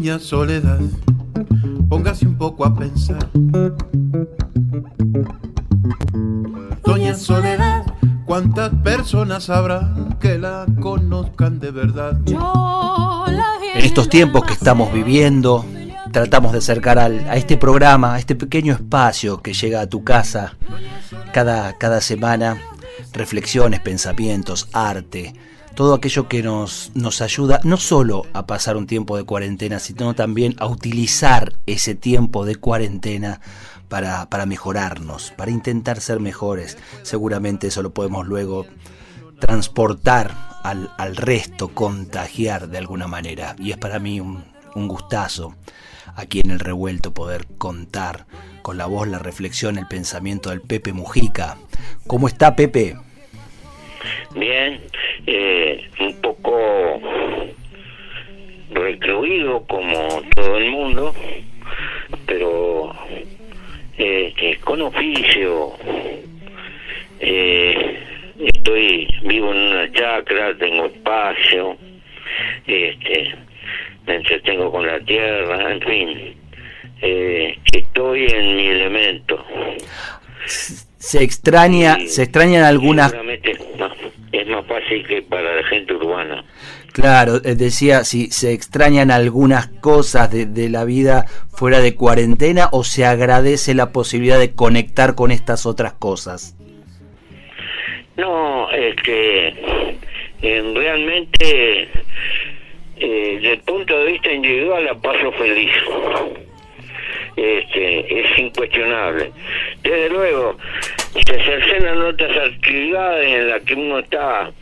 Doña Soledad, póngase un poco a pensar. Doña Soledad, ¿cuántas personas habrá que la conozcan de verdad? En estos tiempos que estamos viviendo, tratamos de acercar al, a este programa, a este pequeño espacio que llega a tu casa cada, cada semana, reflexiones, pensamientos, arte, todo aquello que nos, nos ayuda no solo a pasar un tiempo de cuarentena, sino también a utilizar ese tiempo de cuarentena para, para mejorarnos, para intentar ser mejores. Seguramente eso lo podemos luego transportar al, al resto, contagiar de alguna manera. Y es para mí un, un gustazo aquí en el revuelto poder contar con la voz, la reflexión, el pensamiento del Pepe Mujica. ¿Cómo está Pepe? Bien, eh, un poco recluido como todo el mundo, pero eh, con oficio. Eh, estoy vivo en una chacra, tengo espacio, este, me entretengo con la tierra, en fin, eh, estoy en mi elemento. Se extraña, Y se extrañan algunas seguramente es más, fácil que para la gente urbana. Claro, eh, decía si se extrañan algunas cosas de, de la vida fuera de cuarentena o se agradece la posibilidad de conectar con estas otras cosas. No, es que eh, realmente eh, desde el punto de vista individual la paso feliz. Este, es incuestionable. Desde luego, se cercenan otras actividades en las que uno está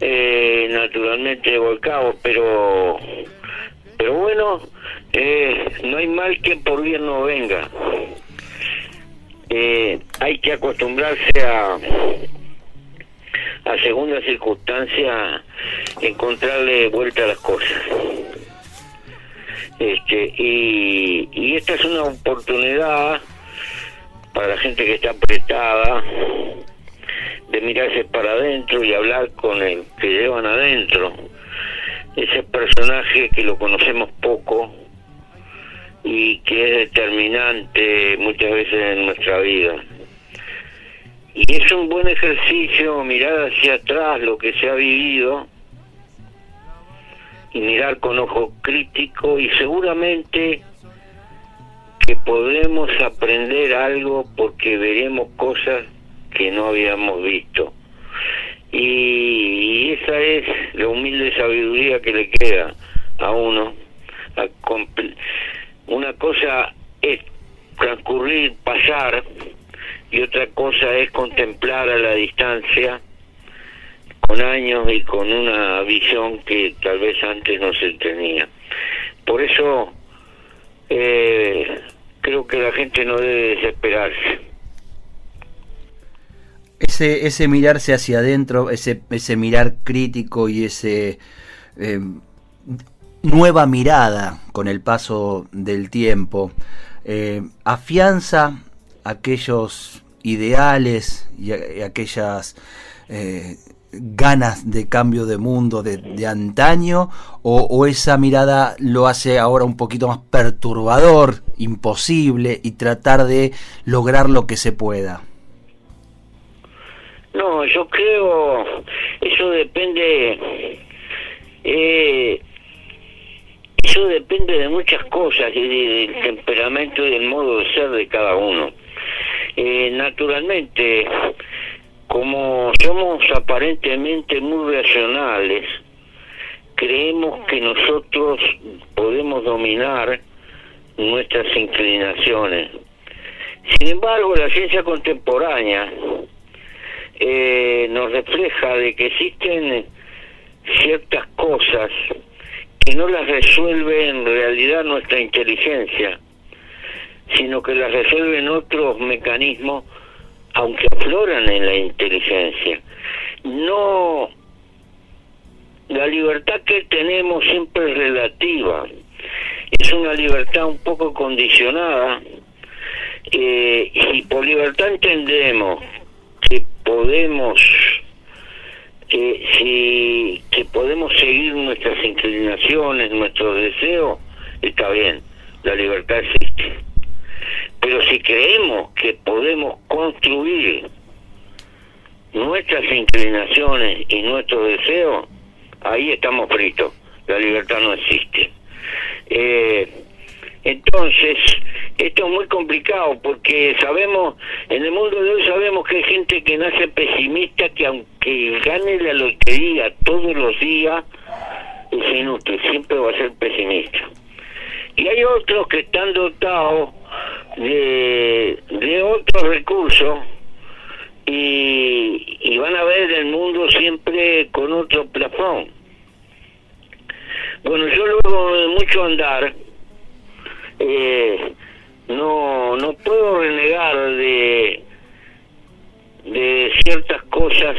eh, naturalmente volcado, pero pero bueno, eh, no hay mal que por bien no venga. Eh, hay que acostumbrarse a a segunda circunstancia encontrarle vuelta a las cosas. Este, y, y esta es una oportunidad para la gente que está apretada de mirarse para adentro y hablar con el que llevan adentro. Ese personaje que lo conocemos poco y que es determinante muchas veces en nuestra vida. Y es un buen ejercicio mirar hacia atrás lo que se ha vivido y mirar con ojo crítico y seguramente que podremos aprender algo porque veremos cosas que no habíamos visto. Y, esa es la humilde sabiduría que le queda a uno. Una cosa es transcurrir, pasar, y otra cosa es contemplar a la distancia con años y con una visión que tal vez antes no se tenía. Por eso eh, creo que la gente no debe desesperarse. Ese, ese mirarse hacia adentro, ese, ese mirar crítico y ese eh, nueva mirada con el paso del tiempo, eh, afianza aquellos ideales y, a- y aquellas eh, ganas de cambio de mundo de, de antaño o, esa mirada lo hace ahora un poquito más perturbador, imposible y tratar de lograr lo que se pueda. No, yo creo, eso depende, eh, eso depende de muchas cosas y de- del temperamento y del modo de ser de cada uno. Eh, naturalmente, como somos aparentemente muy racionales, creemos que nosotros podemos dominar nuestras inclinaciones. Sin embargo, la ciencia contemporánea eh, nos refleja de que existen ciertas cosas que no las resuelve en realidad nuestra inteligencia, sino que las resuelven otros mecanismos, aunque afloran en la inteligencia. No, la libertad que tenemos siempre es relativa, es una libertad un poco condicionada, eh, y por libertad entendemos que podemos que si que podemos seguir nuestras inclinaciones, nuestros deseos, está bien, la libertad existe. Pero si creemos que podemos construir nuestras inclinaciones y nuestros deseos, ahí estamos fritos, la libertad no existe. Eh, entonces, esto es muy complicado porque sabemos, en el mundo de hoy sabemos que hay gente que nace pesimista que aunque gane la lotería todos los días, es inútil, siempre va a ser pesimista. Y hay otros que están dotados de, de otros recursos y, y van a ver el mundo siempre con otro plafón. Bueno, yo luego de mucho andar, eh, no no puedo renegar de de ciertas cosas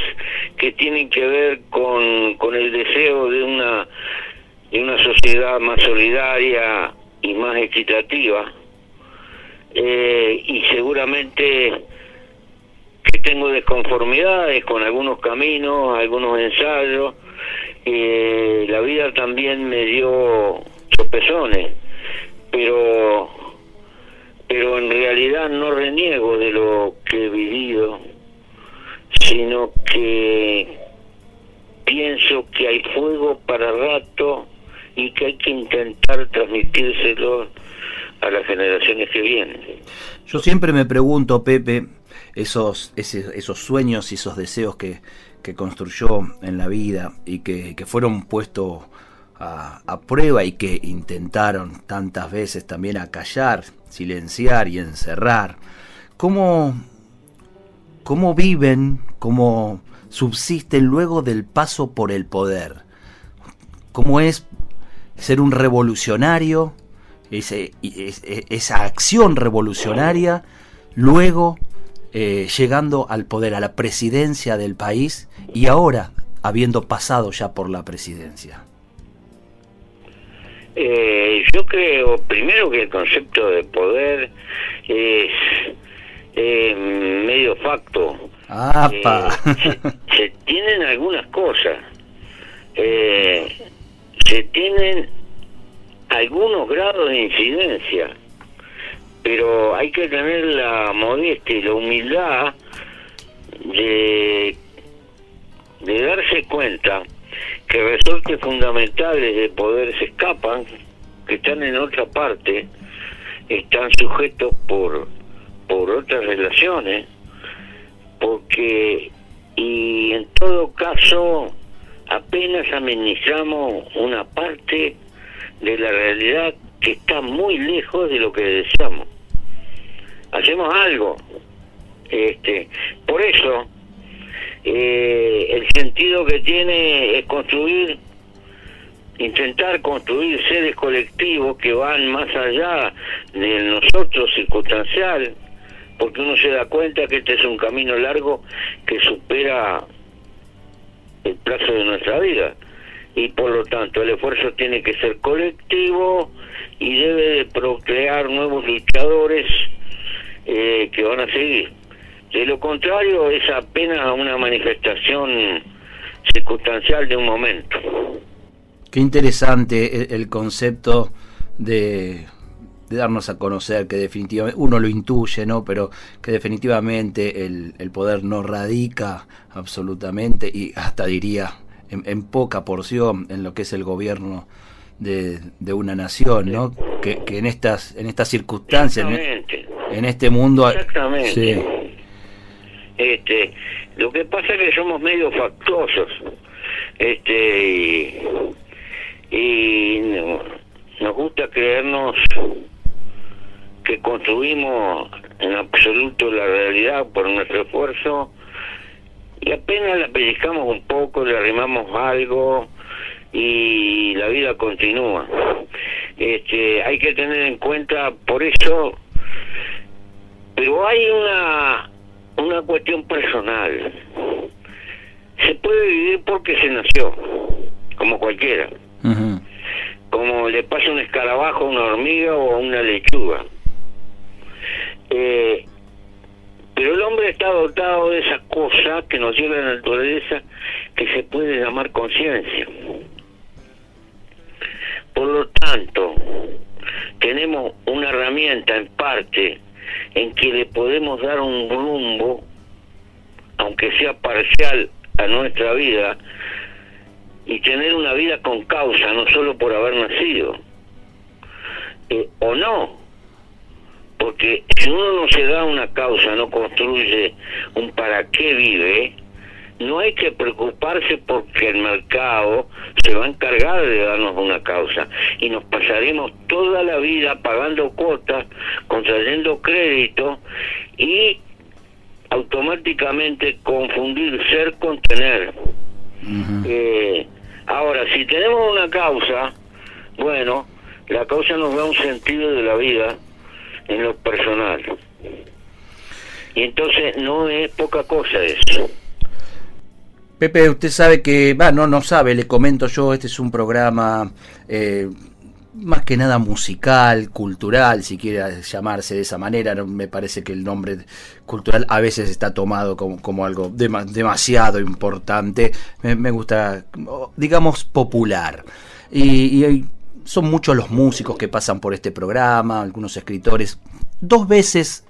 que tienen que ver con, con el deseo de una de una sociedad más solidaria y más equitativa eh, y seguramente que tengo desconformidades con algunos caminos, algunos ensayos, eh, la vida también me dio tropezones pero pero en realidad no reniego de lo que he vivido, sino que pienso que hay fuego para rato y que hay que intentar transmitírselo generaciones que vienen. Yo siempre me pregunto, Pepe, esos, sueños y esos deseos que, que construyó en la vida y que, que fueron puestos a, prueba y que intentaron tantas veces también acallar, silenciar y encerrar, ¿cómo, cómo viven, cómo subsisten luego del paso por el poder? ¿Cómo es ser un revolucionario, ese, esa acción revolucionaria, luego eh, llegando al poder, a la presidencia del país y ahora habiendo pasado ya por la presidencia? Eh, yo creo, primero, que el concepto de poder es medio facto. Eh, se, tienen algunas cosas. Se tienen algunos grados de incidencia, pero hay que tener la modestia y la humildad de, de darse cuenta que resortes fundamentales de poder se escapan, que están en otra parte, están sujetos por, por otras relaciones, porque, y en todo caso, apenas administramos una parte de la realidad que está muy lejos de lo que deseamos. Hacemos algo. Este, por eso, eh, el sentido que tiene es construir, intentar construir seres colectivos que van más allá de nosotros circunstancial, porque uno se da cuenta que este es un camino largo que supera el plazo de nuestra vida y por lo tanto el esfuerzo tiene que ser colectivo y debe de procrear nuevos luchadores eh, que van a seguir. De lo contrario, es apenas una manifestación circunstancial de un momento. Qué interesante el, concepto de, darnos a conocer que definitivamente, uno lo intuye, ¿no? Pero que definitivamente el, poder no radica absolutamente y hasta diría en, poca porción en lo que es el gobierno de, una nación, ¿no? Que, en estas en estas circunstancias, en, este mundo, Exactamente. Este, lo que pasa es que somos medio factuosos. Este, y, nos gusta creernos que construimos en absoluto la realidad por nuestro esfuerzo y apenas la pellizcamos un poco, le arrimamos algo y la vida continúa. Este, hay que tener en cuenta por eso, pero hay una una cuestión personal. Se puede vivir porque se nació, como cualquiera. Como le pasa un escarabajo a una hormiga o a una lechuga. Eh, pero el hombre está dotado de esa cosa que nos lleva a la naturaleza que se puede llamar conciencia. Por lo tanto, tenemos una herramienta en parte en que le podemos dar un rumbo, aunque sea parcial, a nuestra vida y tener una vida con causa, no solo por haber nacido. Eh, o no, porque si uno no se da una causa, no construye un para qué vive, no hay que preocuparse porque el mercado se va a encargar de darnos una causa. Y nos pasaremos toda la vida pagando cuotas, contrayendo crédito y automáticamente confundir ser con tener. Eh, ahora, si tenemos una causa, bueno, la causa nos da un sentido de la vida en lo personal. Y entonces no es poca cosa eso. Pepe, usted sabe que, va, no, no sabe, le comento yo, este es un programa eh, más que nada musical, cultural, si quiere llamarse de esa manera. Me parece que el nombre cultural a veces está tomado como, como algo demasiado importante. Me, gusta, digamos, popular. Y, y, son muchos los músicos que pasan por este programa, algunos escritores. Dos veces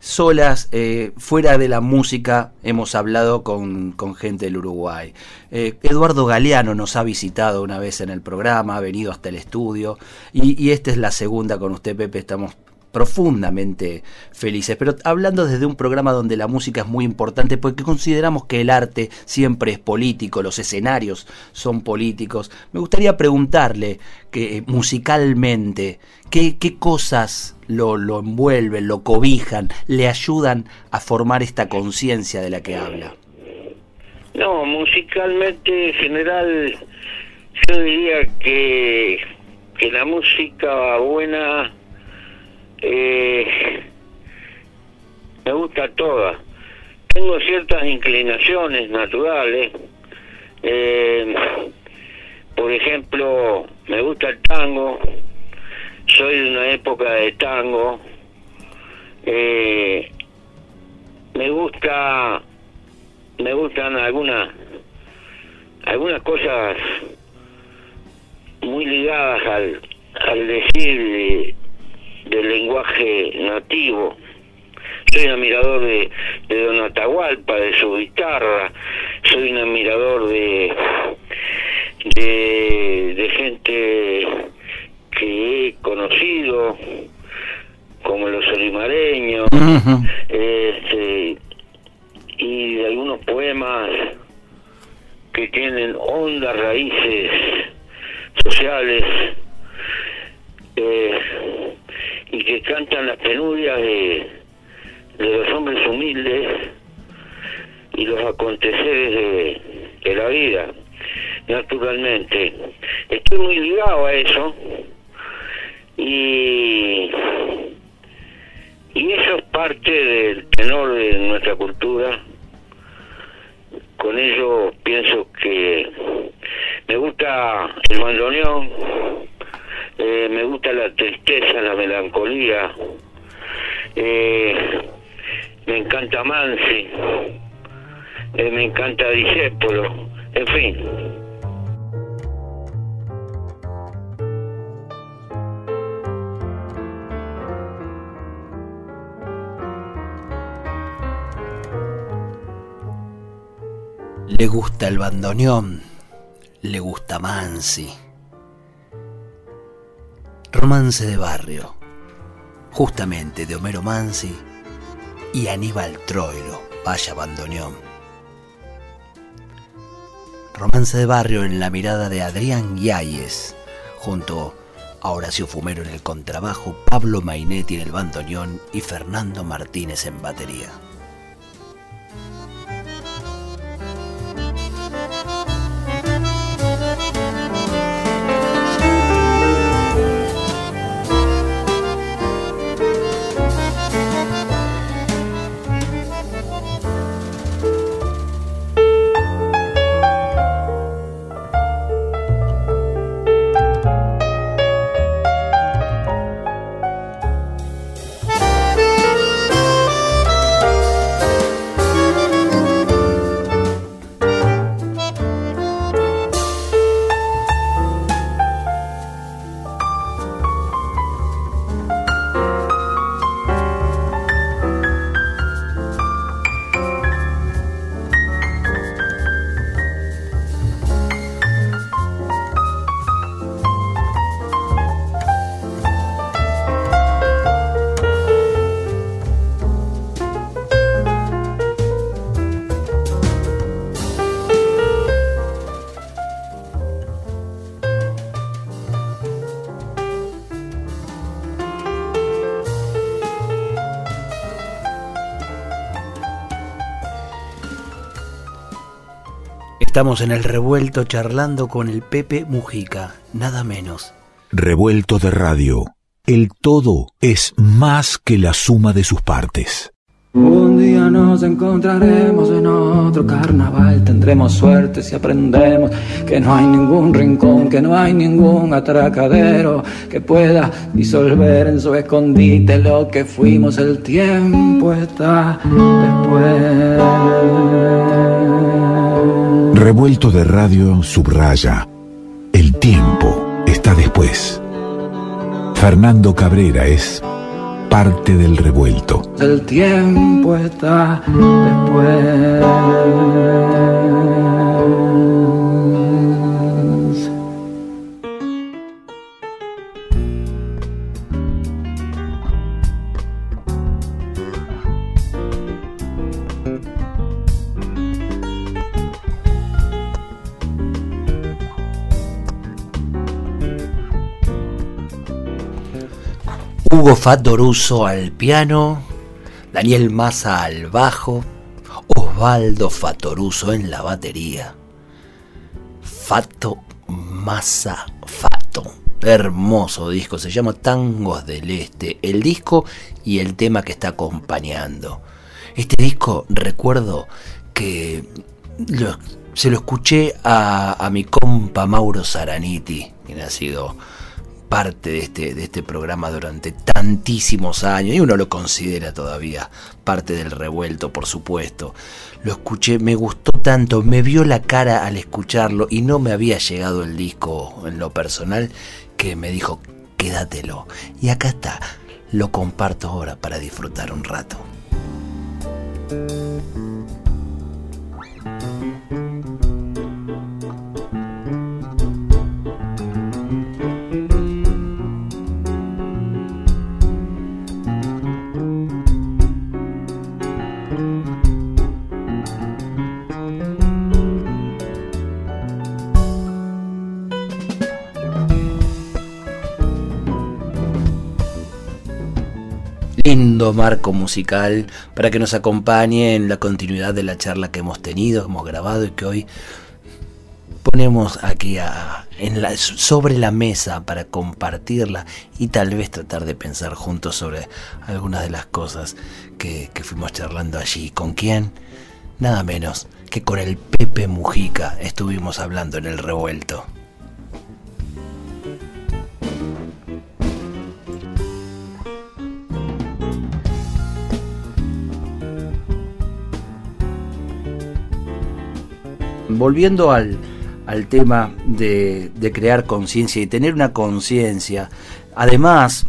solas, eh, fuera de la música, hemos hablado con, gente del Uruguay. Eh, Eduardo Galeano nos ha visitado una vez en el programa, ha venido hasta el estudio y, y esta es la segunda con usted, Pepe. Estamos profundamente felices. Pero hablando desde un programa donde la música es muy importante, porque consideramos que el arte siempre es político, los escenarios son políticos, me gustaría preguntarle que musicalmente, ¿qué, qué cosas lo, lo envuelven, lo cobijan, le ayudan a formar esta conciencia de la que habla? No, musicalmente en general yo diría que, que la música buena eh, me gusta toda. Tengo ciertas inclinaciones naturales. Eh, por ejemplo, me gusta el tango. Soy de una época de tango. Eh, me gusta, me gustan algunas, algunas cosas muy ligadas al, al decir del lenguaje nativo. Soy un admirador de, de Don Atahualpa, de su guitarra, soy un admirador de, de, gente que he conocido, como los olimareños, este, y de algunos poemas que tienen hondas raíces sociales. Eh, y que cantan las penurias de, los hombres humildes y los aconteceres de, la vida, naturalmente. Estoy muy ligado a eso y, y eso es parte del tenor de nuestra cultura. Con ello pienso que me gusta el bandoneón, eh, me gusta la tristeza, la melancolía, eh, me encanta Mansi, eh, me encanta Disépolo, en fin. Le gusta el bandoneón, le gusta Mansi Romance de barrio, justamente de Homero Mansi y Aníbal Troilo, vaya bandoneón. Romance de barrio en la mirada de Adrián Yáñez, junto a Horacio Fumero en el contrabajo, Pablo Mainetti en el bandoneón y Fernando Martínez en batería. Estamos en el revuelto charlando con el Pepe Mujica, nada menos. Revuelto de radio. El todo es más que la suma de sus partes. Un día nos encontraremos en otro carnaval, tendremos suerte si aprendemos que no hay ningún rincón, que no hay ningún atracadero que pueda disolver en su escondite lo que fuimos, el tiempo está después. Revuelto de radio subraya, el tiempo está después. Fernando Cabrera es parte del revuelto. El tiempo está después. Hugo Fatoruso al piano, Daniel Massa al bajo, Osvaldo Fatoruso en la batería. Fato Massa Fato. Hermoso disco, se llama Tangos del Este, el disco y el tema que está acompañando. Este disco recuerdo que se lo escuché a, mi compa Mauro Zaraniti, quien ha sido parte de este, de este programa durante tantísimos años y uno lo considera todavía parte del revuelto, por supuesto. Lo escuché, me gustó tanto, me vio la cara al escucharlo y no me había llegado el disco en lo personal que me dijo, quédatelo. Y acá está, lo comparto ahora para disfrutar un rato. Marco musical para que nos acompañe en la continuidad de la charla que hemos tenido, hemos grabado y que hoy ponemos aquí en la, sobre la mesa para compartirla y tal vez tratar de pensar juntos sobre algunas de las cosas que, que fuimos charlando allí. ¿Con quién? Nada menos que con el Pepe Mujica estuvimos hablando en el revuelto. Volviendo al, tema de, crear conciencia y tener una conciencia, además,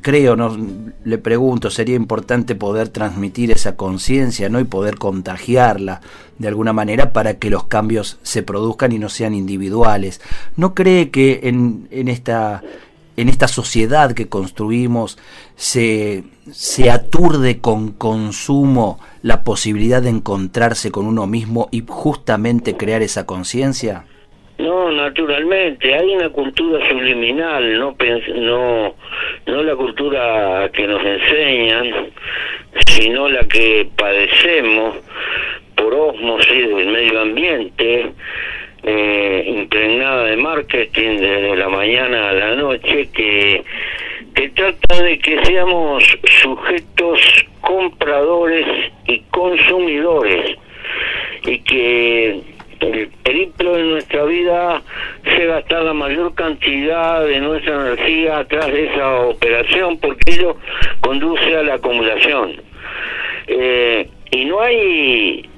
creo, no, le pregunto, sería importante poder transmitir esa conciencia ¿no? y poder contagiarla de alguna manera para que los cambios se produzcan y no sean individuales. ¿No cree que en, en esta en esta sociedad que construimos se, se aturde con consumo la posibilidad de encontrarse con uno mismo y justamente crear esa conciencia? No, naturalmente, hay una cultura subliminal, no, no, no la cultura que nos enseñan, sino la que padecemos por osmosis del medio ambiente, eh, impregnada de marketing desde la mañana a la noche que, que trata de que seamos sujetos compradores y consumidores y que el periplo de nuestra vida se gastar la mayor cantidad de nuestra energía atrás de esa operación porque ello conduce a la acumulación. Eh, y no hay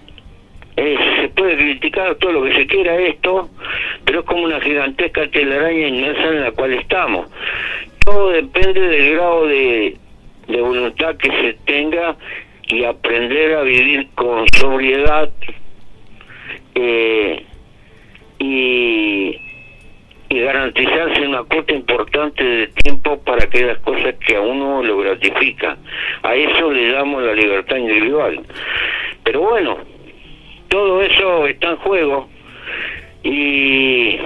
eh, se puede criticar todo lo que se quiera esto, pero es como una gigantesca telaraña inmensa en la cual estamos. Todo depende del grado de, voluntad que se tenga y aprender a vivir con sobriedad eh, y, garantizarse una cuota importante de tiempo para aquellas cosas que a uno lo gratifican. A eso le damos la libertad individual. Pero bueno, todo eso está en juego y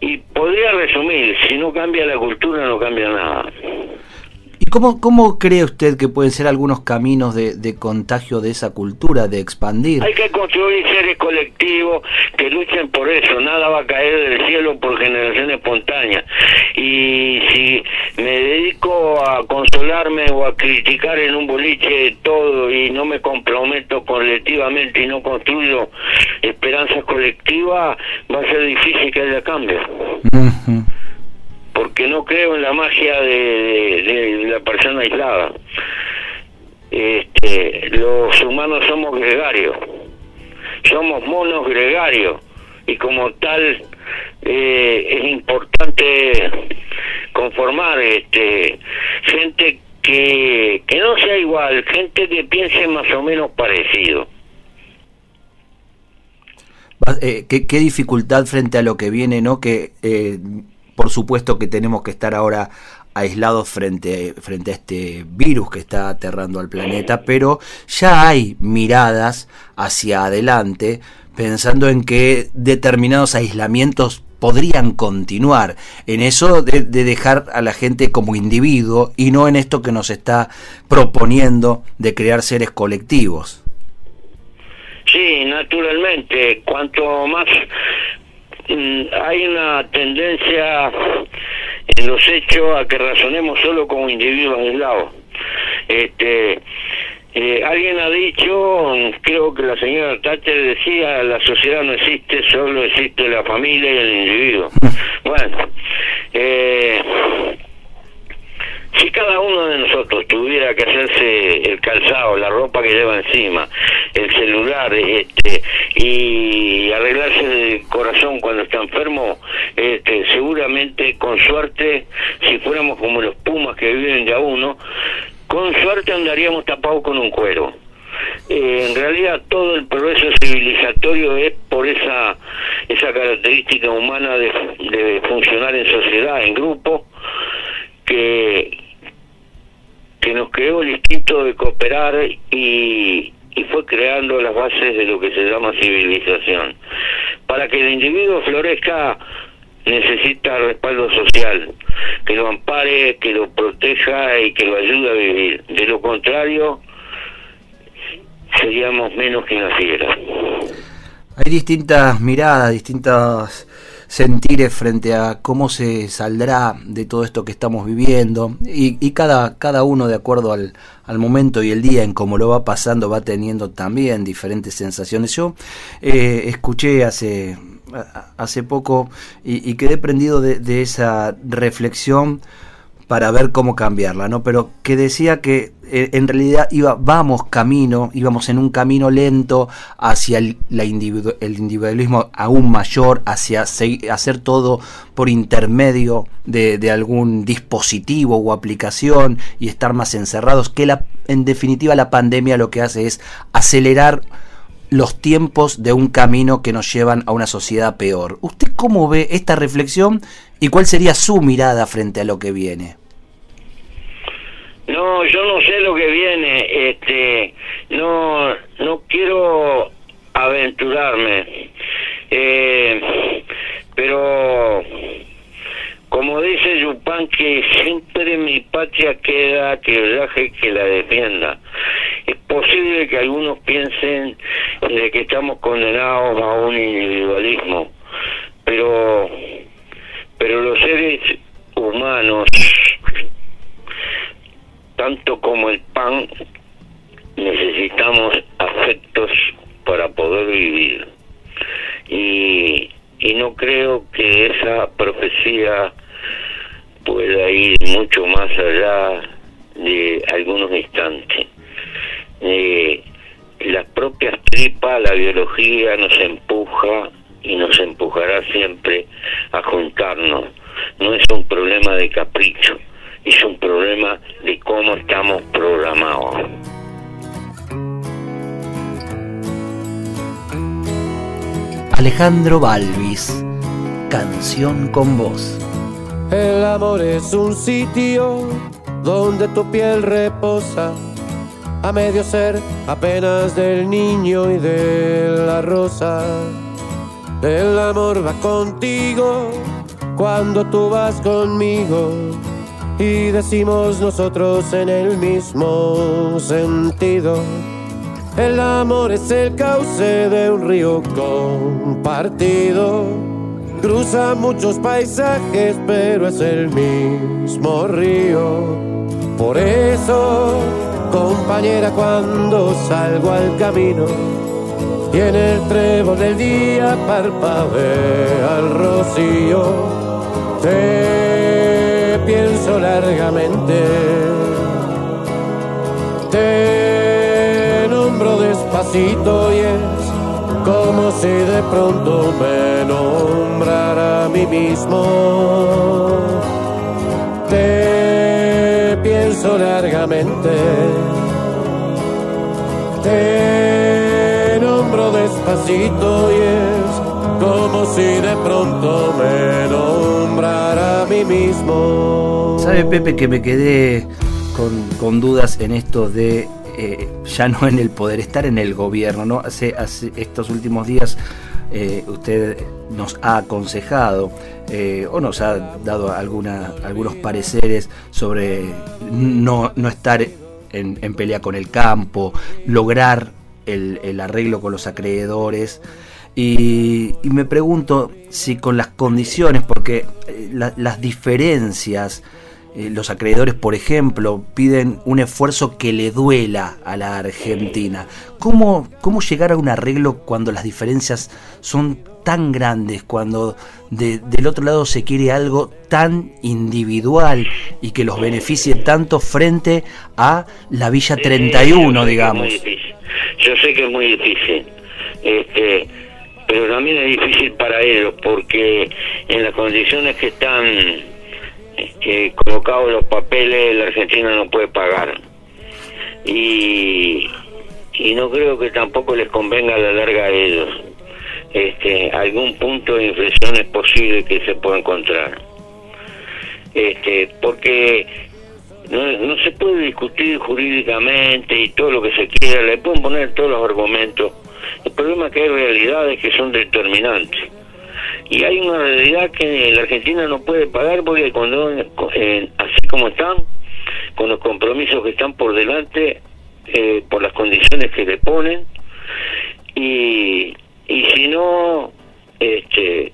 y podría resumir si no cambia la cultura no cambia nada ¿Cómo, ¿Cómo cree usted que pueden ser algunos caminos de, de, contagio de esa cultura, de expandir? Hay que construir seres colectivos que luchen por eso. Nada va a caer del cielo por generación espontánea. Y si me dedico a consolarme o a criticar en un boliche todo y no me comprometo colectivamente y no construyo esperanzas colectivas, va a ser difícil que haya cambio. Porque no creo en la magia de, la persona aislada. Este, los humanos somos gregarios, somos monos gregarios y como tal eh, es importante conformar este gente que, que no sea igual, gente que piense más o menos parecido. Eh, ¿qué, ¿qué, dificultad frente a lo que viene, ¿no? Que eh, por supuesto que tenemos que estar ahora aislados frente, frente a este virus que está aterrando al planeta, pero ya hay miradas hacia adelante pensando en que determinados aislamientos podrían continuar en eso de, de, dejar a la gente como individuo y no en esto que nos está proponiendo de crear seres colectivos. Sí, naturalmente, cuanto más hay una tendencia en los hechos a que razonemos solo como individuos aislados. Este, eh, alguien ha dicho, creo que la señora Thatcher decía, la sociedad no existe, solo existe la familia y el individuo. Bueno, eh, si cada uno de nosotros tuviera que hacerse el calzado, la ropa que lleva encima, el celular, este, y arreglarse el corazón cuando está enfermo, este, seguramente con suerte, si fuéramos como los pumas que viven ya uno, con suerte andaríamos tapados con un cuero. Eh, en realidad todo el progreso civilizatorio es por esa esa característica humana de, de funcionar en sociedad, en grupo, que que nos creó el instinto de cooperar y, y fue creando las bases de lo que se llama civilización. Para que el individuo florezca necesita respaldo social, que lo ampare, que lo proteja y que lo ayude a vivir. De lo contrario, seríamos menos que naciera. Hay distintas miradas, distintas sentires frente a cómo se saldrá de todo esto que estamos viviendo y, y cada, cada uno de acuerdo al, al, momento y el día en cómo lo va pasando va teniendo también diferentes sensaciones. Yo eh, escuché hace, hace poco y, y quedé prendido de, de esa reflexión para ver cómo cambiarla, ¿no? Pero que decía que eh, en realidad iba, vamos camino, íbamos en un camino lento hacia el, la el individualismo aún mayor, hacia hacer todo por intermedio de, de, algún dispositivo o aplicación y estar más encerrados, que la, en definitiva la pandemia lo que hace es acelerar los tiempos de un camino que nos llevan a una sociedad peor. ¿Usted cómo ve esta reflexión y cuál sería su mirada frente a lo que viene? No, yo no sé lo que viene, este, Alejandro Balvis, canción con voz. El amor es un sitio donde tu piel reposa, a medio ser apenas del niño y de la rosa. El amor va contigo cuando tú vas conmigo y decimos nosotros en el mismo sentido. El amor es el cauce de un río compartido. Cruza muchos paisajes, pero es el mismo río. Por eso, compañera, cuando salgo al camino y en el trébol del día parpadea el rocío, te pienso largamente. Te despacito y es como si de pronto me nombrara a mí mismo. Te pienso largamente. Te nombro despacito y es como si de pronto me nombrara a mí mismo. ¿Sabe Pepe que me quedé con, con dudas en esto de eh, ya no en el poder, estar en el gobierno. ¿no? Hace, hace estos últimos días eh, usted nos ha aconsejado eh, o nos ha dado algunos pareceres sobre no, no estar en, en, pelea con el campo, lograr el, el arreglo con los acreedores. Y, me pregunto si con las condiciones, porque la, las diferencias eh, los acreedores, por ejemplo, piden un esfuerzo que le duela a la Argentina. ¿Cómo, ¿Cómo llegar a un arreglo cuando las diferencias son tan grandes, cuando de, del otro lado se quiere algo tan individual y que los beneficie tanto frente a la Villa 31, digamos? Yo sé que es muy difícil, este, pero también es difícil para ellos porque en las condiciones que están eh, colocados los papeles la Argentina no puede pagar. Y y no creo que tampoco les convenga a la larga a ellos este algún punto de inflexión es posible que se pueda encontrar. Este porque no, no se puede discutir jurídicamente y todo lo que se quiera le pueden poner todos los argumentos. El problema es que hay realidades que son determinantes y hay una realidad que la Argentina no puede pagar porque cuando eh, así como están con los compromisos que están por delante eh, por las condiciones que le ponen y y si no este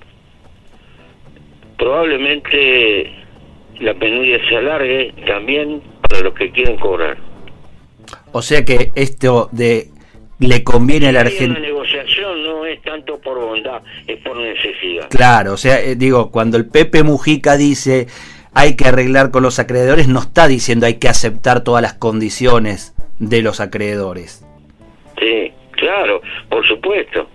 probablemente la penuria se alargue también para los que quieren cobrar. O sea que esto de le conviene a la Argentina. La negociación no es tanto por bondad, es por necesidad. Claro, o sea, eh, digo, cuando el Pepe Mujica dice hay que arreglar con los acreedores, no está diciendo hay que aceptar todas las condiciones de los acreedores. Sí, claro, por supuesto.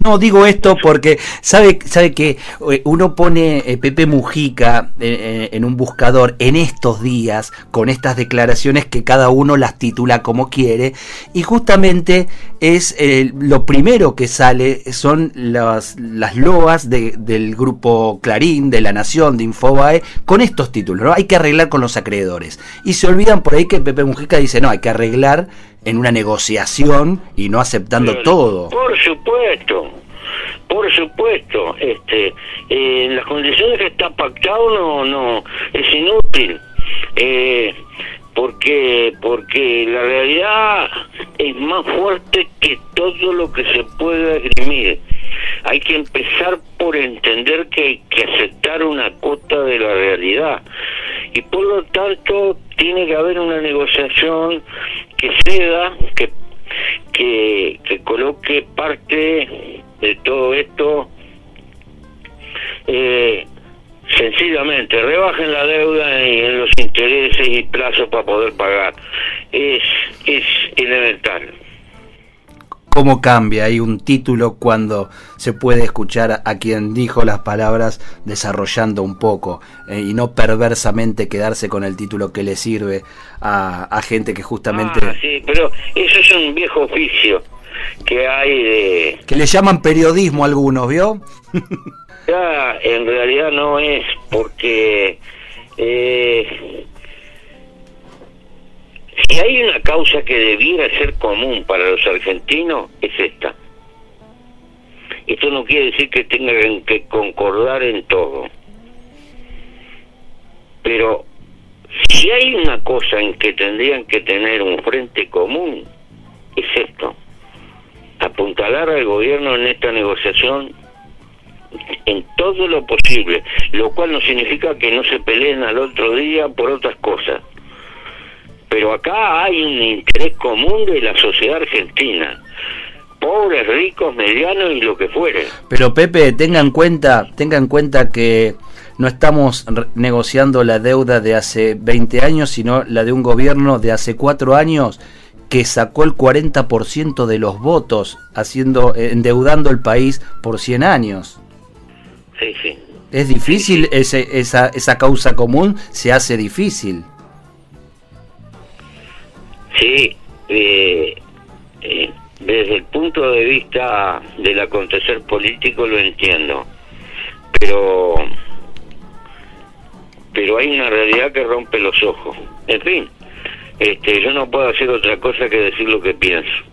No, digo esto porque sabe, sabe que eh, uno pone eh, Pepe Mujica eh, en un buscador en estos días con estas declaraciones que cada uno las titula como quiere y justamente es lo primero que sale son las, las loas de, del grupo Clarín, de La Nación, de Infobae, con estos títulos, ¿no? Hay que arreglar con los acreedores. Y se olvidan por ahí que Pepe Mujica dice, no, hay que arreglar en una negociación y no aceptando Pero, todo. Por supuesto, por supuesto, este, eh, las condiciones que está pactado no, no, es inútil, eh, porque, porque la realidad es más fuerte que todo lo que se pueda esgrimir. Hay que empezar por entender que hay que aceptar una cuota de la realidad y por lo tanto tiene que haber una negociación que ceda, que, que, que coloque parte de todo esto eh, sencillamente rebajen la deuda y en los intereses y plazos para poder pagar. Es es elemental cómo cambia hay un título cuando se puede escuchar a quien dijo las palabras desarrollando un poco eh, y no perversamente quedarse con el título que le sirve a, a gente que justamente ah, sí, pero eso es un viejo oficio que hay de que le llaman periodismo a algunos vio ya en realidad no es porque eh, si hay una causa que debiera ser común para los argentinos, es esta. Esto no quiere decir que tengan que concordar en todo. Pero si hay una cosa en que tendrían que tener un frente común, es esto. Apuntalar al gobierno en esta negociación en todo lo posible, lo cual no significa que no se peleen al otro día por otras cosas. Pero acá hay un interés común de la sociedad argentina pobres, ricos, medianos y lo que fuere. Pero Pepe, tenga en cuenta, tenga en cuenta que no estamos negociando la deuda de hace 20 años, sino la de un gobierno de hace 4 años que sacó el 40% de los votos, haciendo endeudando el país por 100 años. Sí, sí. Es difícil Ese, esa, esa causa común, se hace difícil. Sí, eh, eh, desde el punto de vista del acontecer político lo entiendo, pero pero hay una realidad que rompe los ojos. En fin, este, yo no puedo hacer otra cosa que decir lo que pienso.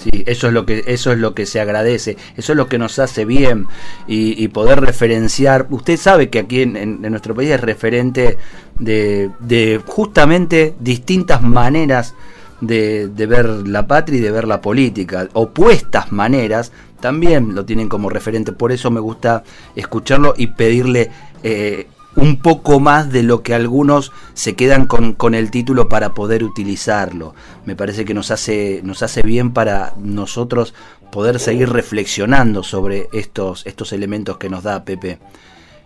Sí, eso es lo que eso es lo que se agradece, eso es lo que nos hace bien y, poder referenciar. Usted sabe que aquí en, nuestro país es referente de, de justamente distintas maneras de, de, ver la patria y de ver la política. Opuestas maneras también lo tienen como referente. Por eso me gusta escucharlo y pedirle eh, un poco más de lo que algunos se quedan con, con, el título para poder utilizarlo. Me parece que nos hace, nos hace bien para nosotros poder seguir reflexionando sobre estos, estos elementos que nos da Pepe.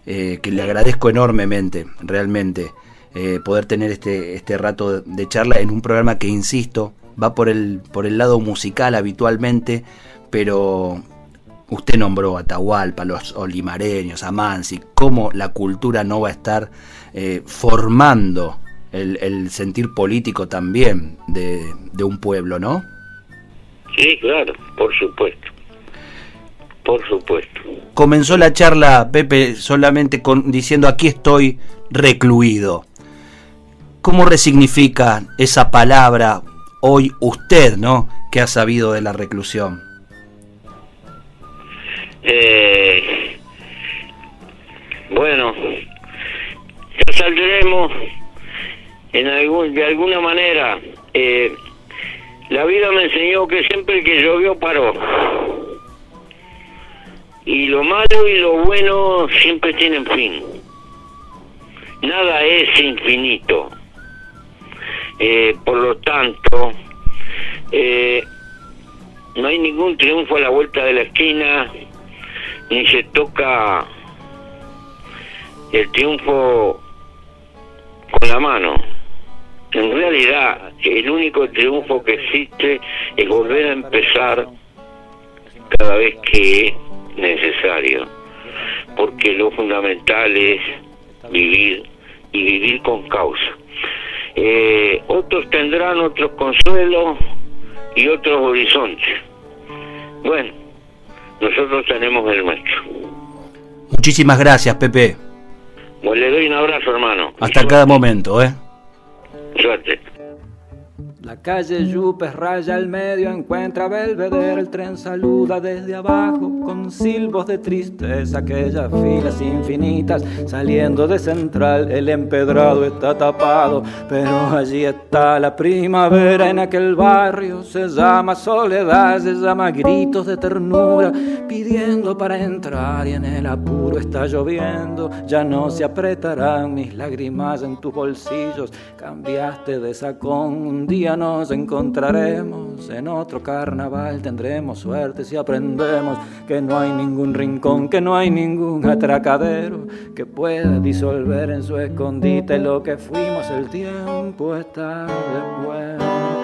Eh, que le agradezco enormemente, realmente. Eh, poder tener este, este rato de charla en un programa que, insisto, va por el, por el lado musical habitualmente, pero usted nombró a Atahualpa, a los olimareños, a Mansi, cómo la cultura no va a estar eh, formando el, sentir político también de, de un pueblo, ¿no? Sí, claro, por supuesto. Por supuesto. Comenzó la charla, Pepe, solamente con, diciendo aquí estoy recluido. ¿Cómo resignifica esa palabra hoy usted, ¿no? Que ha sabido de la reclusión. Eh, bueno, ya saldremos en algún, de alguna manera. Eh, la vida me enseñó que siempre que llovió paró. Y lo malo y lo bueno siempre tienen fin. Nada es infinito. Eh, por lo tanto, eh, no hay ningún triunfo a la vuelta de la esquina, ni se toca el triunfo con la mano. En realidad, el único triunfo que existe es volver a empezar cada vez que es necesario, porque lo fundamental es vivir y vivir con causa. Eh, otros tendrán otros consuelos y otros horizontes. Bueno, nosotros tenemos el nuestro. Muchísimas gracias, Pepe. Pues le doy un abrazo, hermano. Hasta cada momento, ¿eh? Suerte. La calle Yupes raya al medio, encuentra Belvedere, el tren saluda desde abajo con silbos de tristeza, aquellas filas infinitas saliendo de central, el empedrado está tapado, pero allí está la primavera. En aquel barrio, se llama soledad, se llama gritos de ternura, pidiendo para entrar. Y en el apuro está lloviendo, ya no se apretarán mis lágrimas en tus bolsillos, cambiaste de sacón un día nos encontraremos en otro carnaval, tendremos suerte si aprendemos que no hay ningún rincón, que no hay ningún atracadero que pueda disolver en su escondite lo que fuimos, el tiempo está después.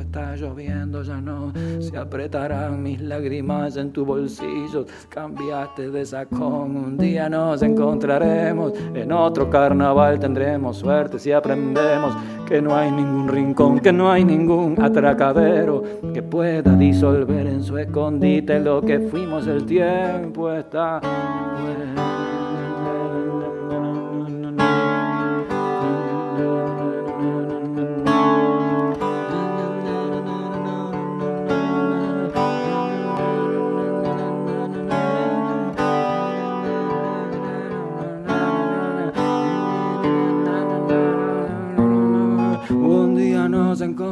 está lloviendo, ya no se apretarán mis lágrimas en tu bolsillo. Cambiaste de sacón, un día nos encontraremos. En otro carnaval tendremos suerte si aprendemos que no hay ningún rincón, que no hay ningún atracadero que pueda disolver en su escondite lo que fuimos el tiempo está.